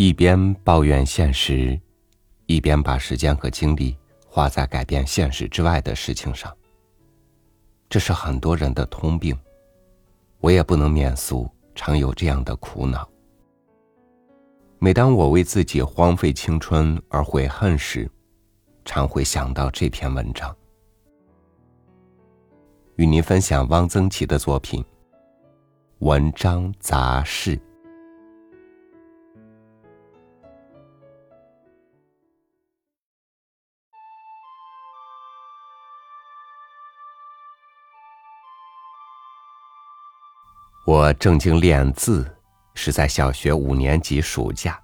一边抱怨现实，一边把时间和精力花在改变现实之外的事情上。这是很多人的通病，我也不能免俗，常有这样的苦恼。每当我为自己荒废青春而悔恨时，常会想到这篇文章，与您分享汪曾祺的作品《文章杂事》。我正经练字，是在小学五年级暑假。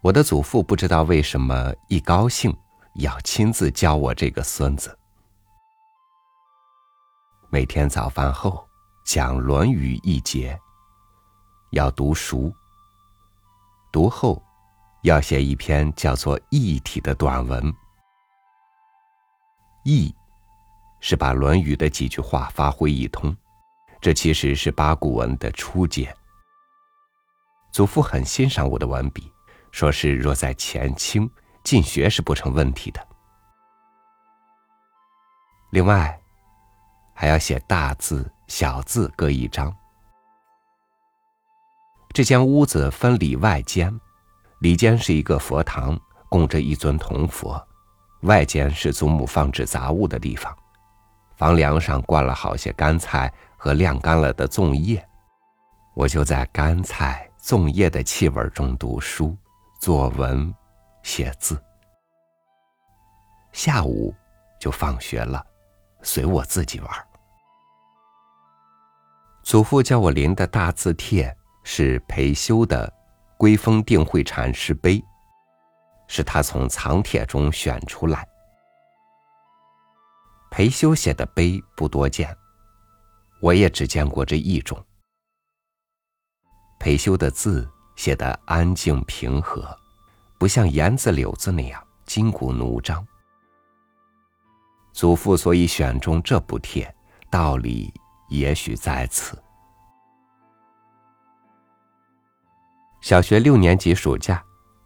我的祖父不知道为什么一高兴要亲自教我这个孙子。每天早饭后讲《论语》一节，要读熟。读后要写一篇叫做《义体》的短文。义是把《论语》的几句话发挥一通。这其实是八股文的初阶。祖父很欣赏我的文笔，说是若在前清进学是不成问题的。另外，还要写大字、小字各一张。这间屋子分里外间，里间是一个佛堂，供着一尊铜佛；外间是祖母放置杂物的地方。房梁上挂了好些干菜。和晾干了的粽叶，我就在干菜、粽叶的气味中读书、作文、写字。下午就放学了，随我自己玩。祖父叫我临的大字帖是裴修的《归峰定慧禅师碑》，是他从藏帖中选出来。裴修写的碑不多见。我也只见过这一种。裴修的字写得安静平和，不像言字柳字那样筋骨弩张。祖父所以选中这部帖，道理也许在此。小学六年级暑假，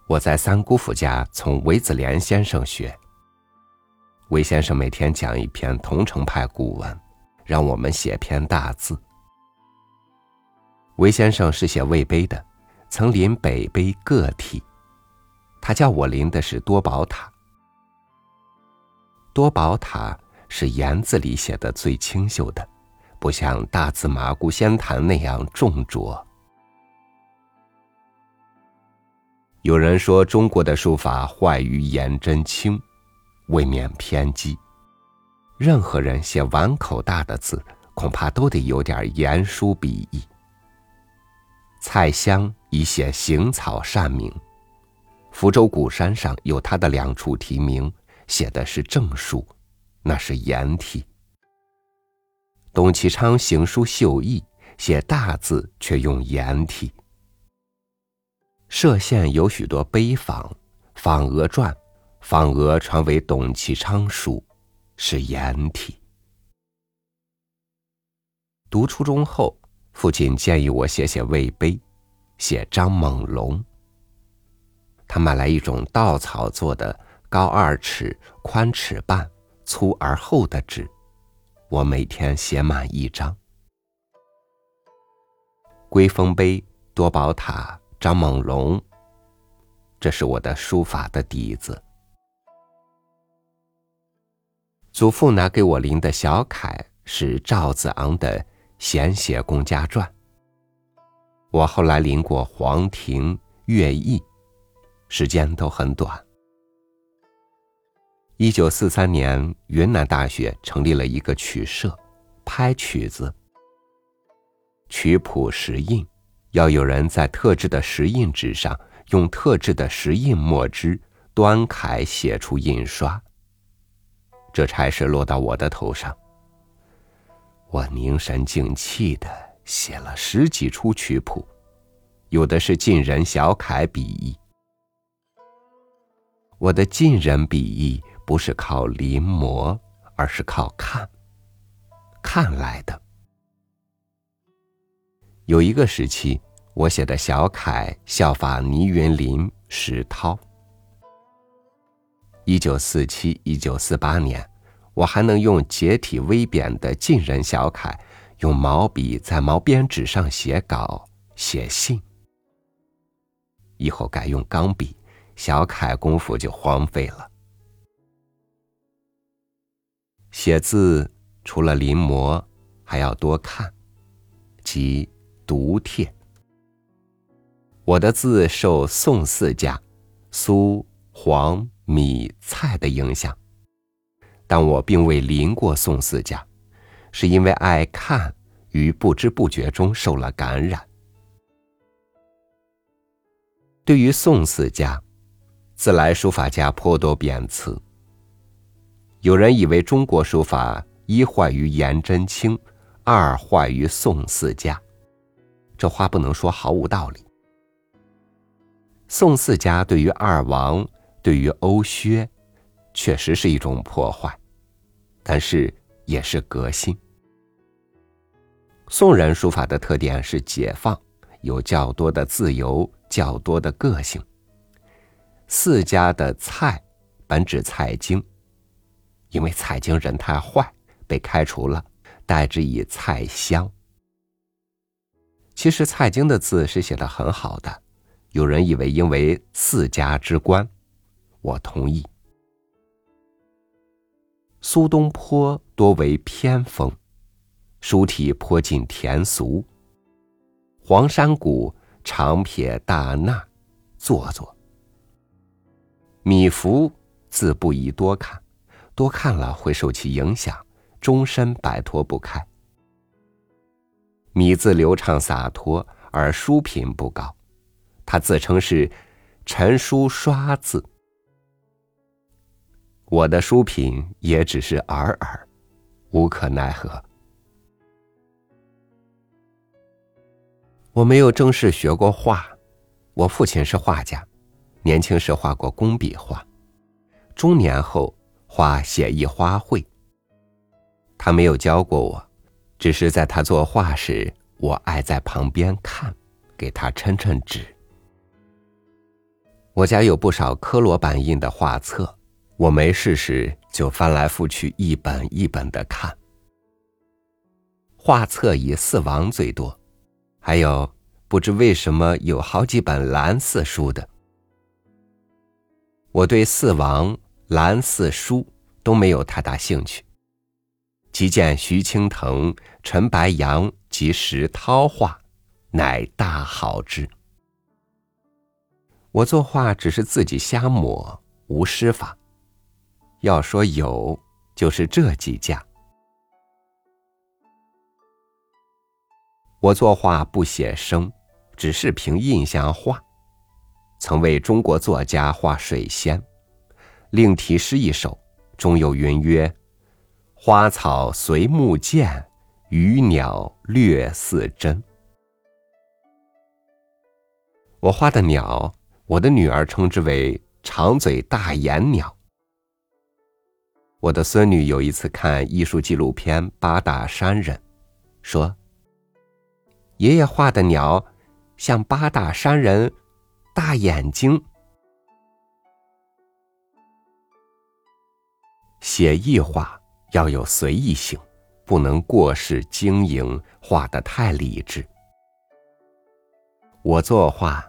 我在三姑父家从韦子莲先生学。韦先生每天讲一篇桐城派古文。让我们写篇大字。韦先生是写魏碑的，曾临北碑各体。他叫我临的是多宝塔。多宝塔是言字里写的最清秀的，不像大字麻姑仙坛那样重拙。有人说中国的书法坏于颜真卿，未免偏激。任何人写碗口大的字，恐怕都得有点言书笔意。蔡襄以写行草善名，福州鼓山上有他的两处题名，写的是正书，那是颜体。董其昌行书秀逸，写大字却用颜体。歙县有许多碑坊，坊额传，坊额传为董其昌书。是颜体。读初中后，父亲建议我写写魏碑，写张猛龙。他买来一种稻草做的、高二尺、宽尺半、粗而厚的纸，我每天写满一张。龟峰碑、多宝塔、张猛龙，这是我的书法的底子。祖父拿给我临的小楷是赵子昂的《闲写公家传》。我后来临过黄庭、乐毅，时间都很短。一九四三年，云南大学成立了一个曲社，拍曲子。曲谱石印，要有人在特制的石印纸上用特制的石印墨汁端楷写出印刷。这差事落到我的头上，我凝神静气的写了十几出曲谱，有的是晋人小楷笔意。我的晋人笔意不是靠临摹，而是靠看，看来的。有一个时期，我写的小楷效法倪云林、石涛。一九四七、一九四八年，我还能用结体微扁的晋人小楷，用毛笔在毛边纸上写稿、写信。以后改用钢笔，小楷功夫就荒废了。写字除了临摹，还要多看，即读帖。我的字受宋四家苏、黄、米、菜的影响，但我并未临过宋四家，是因为爱看，于不知不觉中受了感染。对于宋四家，自来书法家颇多贬词。有人以为中国书法一坏于颜真卿，二坏于宋四家，这话不能说毫无道理。宋四家对于二王，对于欧薛，确实是一种破坏，但是也是革新。宋人书法的特点是解放，有较多的自由，较多的个性。四家的蔡，本指蔡京，因为蔡京人太坏，被开除了，代之以蔡襄。其实蔡京的字是写的很好的。有人以为因为四家之官，我同意。苏东坡多为偏锋，书体颇近田俗。黄山谷长撇大捺，做作。米芾字不宜多看，多看了会受其影响，终身摆脱不开。米字流畅洒脱，而书品不高。他自称是陈书刷字，我的书品也只是尔尔，无可奈何。我没有正式学过画，我父亲是画家，年轻时画过工笔画，中年后画写意花卉。他没有教过我，只是在他作画时，我爱在旁边看，给他抻抻纸。我家有不少科罗版印的画册，我没事时就翻来覆去一本一本的看。画册以四王最多，还有不知为什么有好几本蓝四书的。我对四王、蓝四书都没有太大兴趣。即见徐青藤、陈白杨及石涛画，乃大好之。我作画只是自己瞎抹，无师法。要说有，就是这几家。我作画不写生，只是凭印象画。曾为中国作家画水仙，另题诗一首，中有云曰：“花草随木见，鱼鸟略似真。”我画的鸟。我的女儿称之为长嘴大眼鸟。我的孙女有一次看艺术纪录片《八大山人》，说：“爷爷画的鸟像八大山人大眼睛。”写意画要有随意性，不能过是经营，画的太理智。我作画。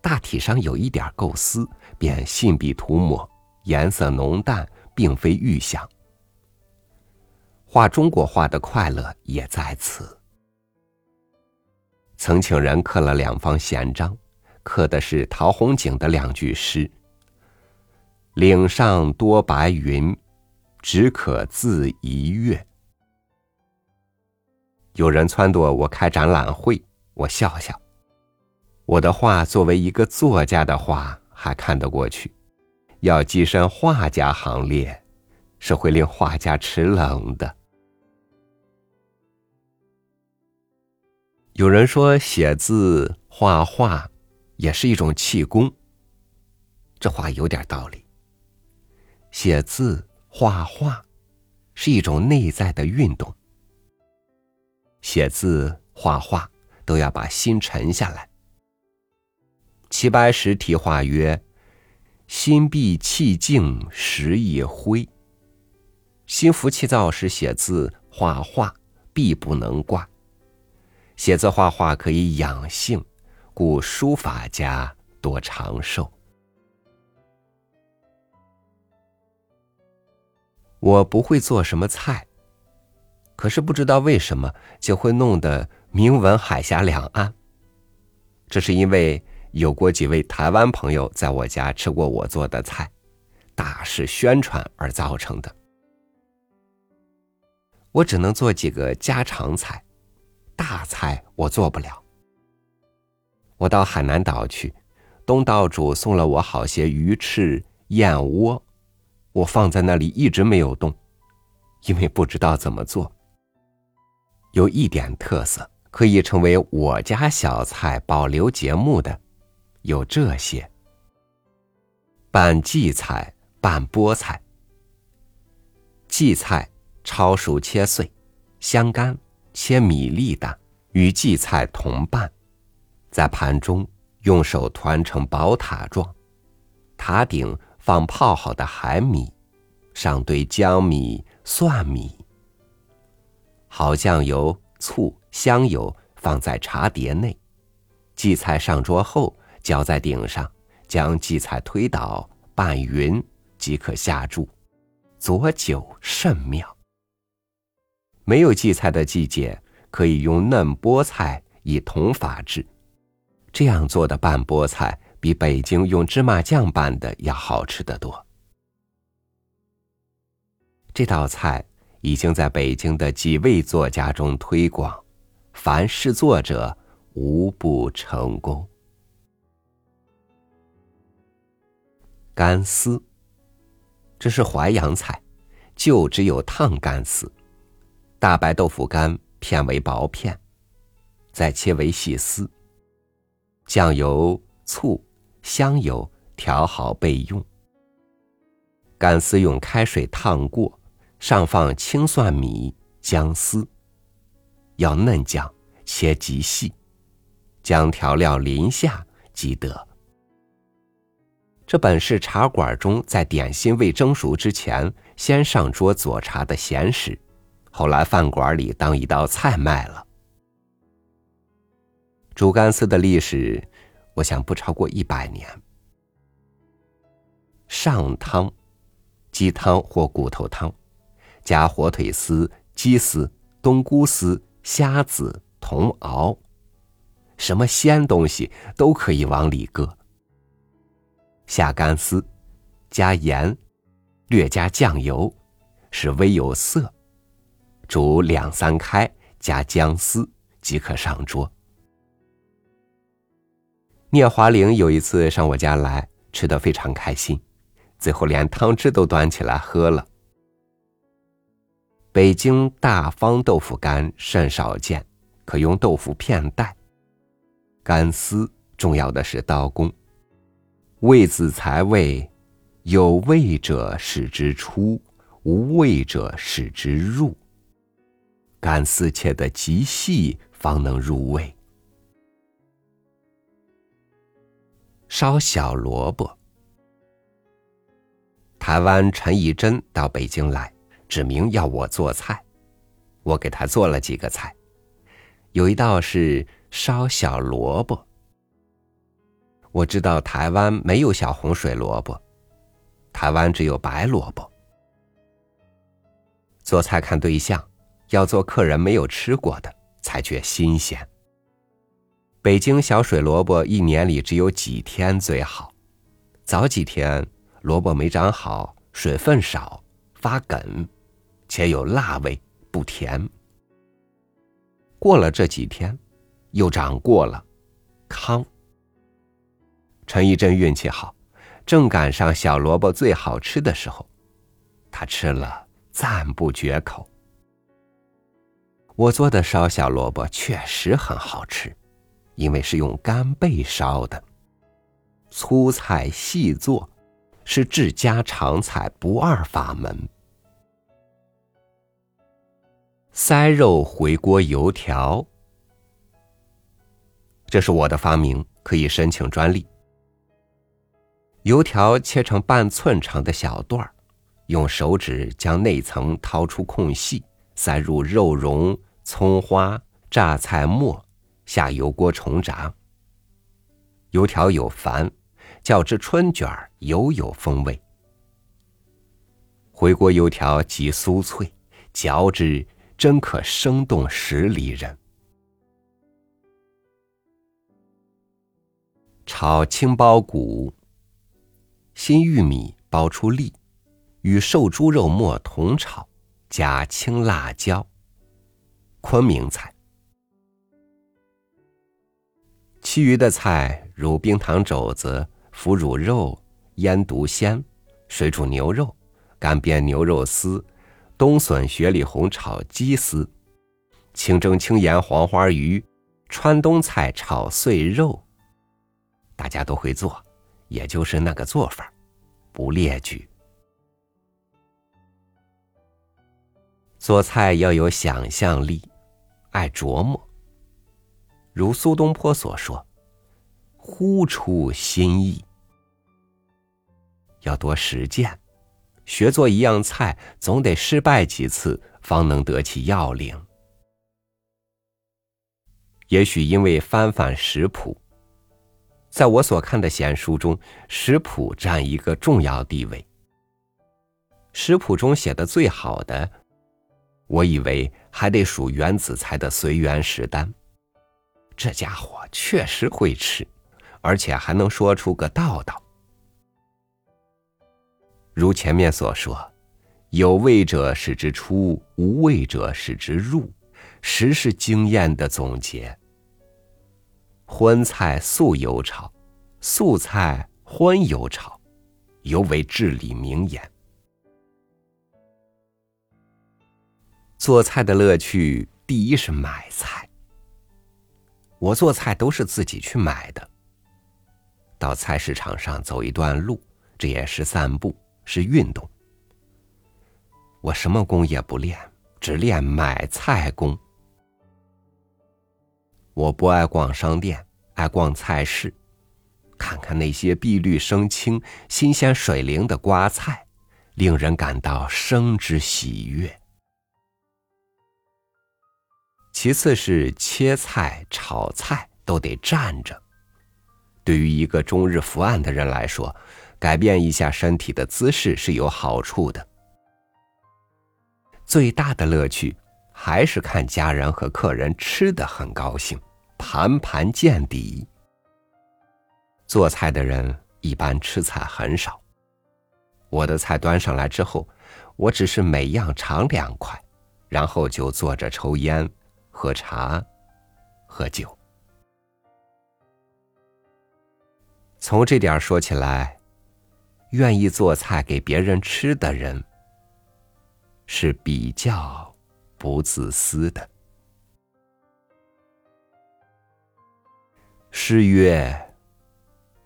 大体上有一点构思，便信笔涂抹，颜色浓淡并非预想。画中国画的快乐也在此。曾请人刻了两方闲章，刻的是陶弘景的两句诗：“岭上多白云，只可自一月。”有人撺掇我开展览会，我笑笑。我的画作为一个作家的画还看得过去，要跻身画家行列，是会令画家齿冷的。有人说写字画画也是一种气功，这话有点道理。写字画画是一种内在的运动，写字画画都要把心沉下来。齐白石题画曰：“心闭气静时也灰。”心浮气躁时写字画画必不能挂。写字画画可以养性，故书法家多长寿。我不会做什么菜，可是不知道为什么就会弄得名闻海峡两岸。这是因为有过几位台湾朋友在我家吃过我做的菜，大是宣传而造成的。我只能做几个家常菜。大菜我做不了。我到海南岛去，东道主送了我好些鱼翅、燕窝，我放在那里一直没有动，因为不知道怎么做。有一点特色，可以成为我家小菜保留节目的，有这些：拌荠菜、拌菠菜。荠菜焯熟切碎，香干。切米粒大，与荠菜同拌，在盘中用手团成宝塔状，塔顶放泡好的海米，上堆姜米、蒜米，好酱油、醋、香油放在茶碟内，荠菜上桌后浇在顶上，将荠菜推倒拌匀即可下注，佐酒甚妙。没有荠菜的季节，可以用嫩菠菜以同法制，这样做的拌菠菜比北京用芝麻酱拌的要好吃得多。这道菜已经在北京的几位作家中推广，凡是作者无不成功。干丝，这是淮扬菜，就只有烫干丝。大白豆腐干片为薄片，再切为细丝。酱油、醋、香油调好备用。干丝用开水烫过，上放青蒜米、姜丝，要嫩姜，切极细，将调料淋下即得。这本是茶馆中在点心未蒸熟之前，先上桌佐茶的闲食。后来饭馆里当一道菜卖了。煮干丝的历史，我想不超过一百年。上汤，鸡汤或骨头汤，加火腿丝、鸡丝、冬菇丝、虾子、茼蒿，什么鲜东西都可以往里搁。下干丝，加盐，略加酱油，使微有色。煮两三开，加姜丝即可上桌。聂华苓有一次上我家来，吃的非常开心，最后连汤汁都端起来喝了。北京大方豆腐干甚少见，可用豆腐片代。干丝重要的是刀工，味子才味，有味者使之出，无味者使之入。干丝切的极细，方能入味。烧小萝卜。台湾陈义珍到北京来，指明要我做菜，我给他做了几个菜，有一道是烧小萝卜。我知道台湾没有小红水萝卜，台湾只有白萝卜。做菜看对象。要做客人没有吃过的，才觉新鲜。北京小水萝卜一年里只有几天最好，早几天萝卜没长好，水分少，发梗，且有辣味，不甜。过了这几天，又长过了，糠。陈一真运气好，正赶上小萝卜最好吃的时候，他吃了赞不绝口。我做的烧小萝卜确实很好吃，因为是用干贝烧的。粗菜细做，是治家常菜不二法门。塞肉回锅油条，这是我的发明，可以申请专利，油条切成半寸长的小段儿，用手指将内层掏出空隙，塞入肉蓉、葱花、榨菜末，下油锅重炸。油条有繁，较之春卷儿犹有风味。回锅油条极酥脆，嚼之真可生动十里人。炒青包谷。新玉米包出粒，与瘦猪肉末同炒，加青辣椒。昆明菜。其余的菜如冰糖肘子、腐乳肉、腌笃鲜、水煮牛肉、干煸牛肉丝、冬笋雪里红炒鸡丝、清蒸青盐黄花鱼、川东菜炒碎肉，大家都会做。也就是那个做法，不列举。做菜要有想象力，爱琢磨。如苏东坡所说：“忽出新意。”要多实践，学做一样菜，总得失败几次，方能得其要领。也许因为翻翻食谱。在我所看的闲书中，食谱占一个重要地位。食谱中写的最好的，我以为还得数袁子才的随园食单。这家伙确实会吃，而且还能说出个道道。如前面所说，有味者使之出，无味者使之入，实是经验的总结。荤菜素油炒，素菜荤油炒，尤为至理名言。做菜的乐趣，第一是买菜。我做菜都是自己去买的。到菜市场上走一段路，这也是散步，是运动。我什么功也不练，只练买菜功。我不爱逛商店，爱逛菜市，看看那些碧绿生青、新鲜水灵的瓜菜，令人感到生之喜悦。其次是切菜、炒菜都得站着，对于一个终日伏案的人来说，改变一下身体的姿势是有好处的。最大的乐趣还是看家人和客人吃的很高兴。盘盘见底。做菜的人一般吃菜很少。我的菜端上来之后，我只是每样尝两块，然后就坐着抽烟、喝茶、喝酒。从这点说起来，愿意做菜给别人吃的人，是比较不自私的。诗曰：“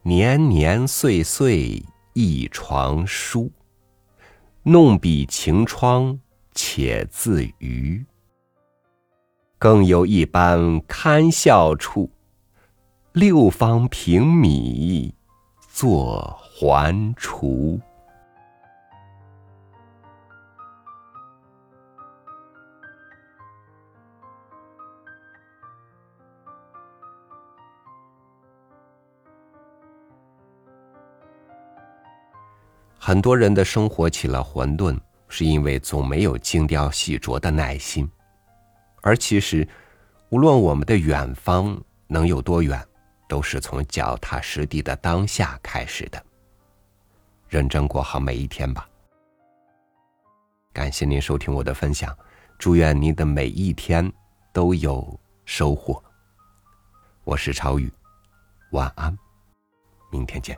年年岁岁一床书，弄笔晴窗且自娱。更有一般堪笑处，六方平米作还厨。”很多人的生活起了混沌，是因为总没有精雕细琢的耐心。而其实，无论我们的远方能有多远，都是从脚踏实地的当下开始的。认真过好每一天吧。感谢您收听我的分享，祝愿您的每一天都有收获。我是超宇，晚安，明天见。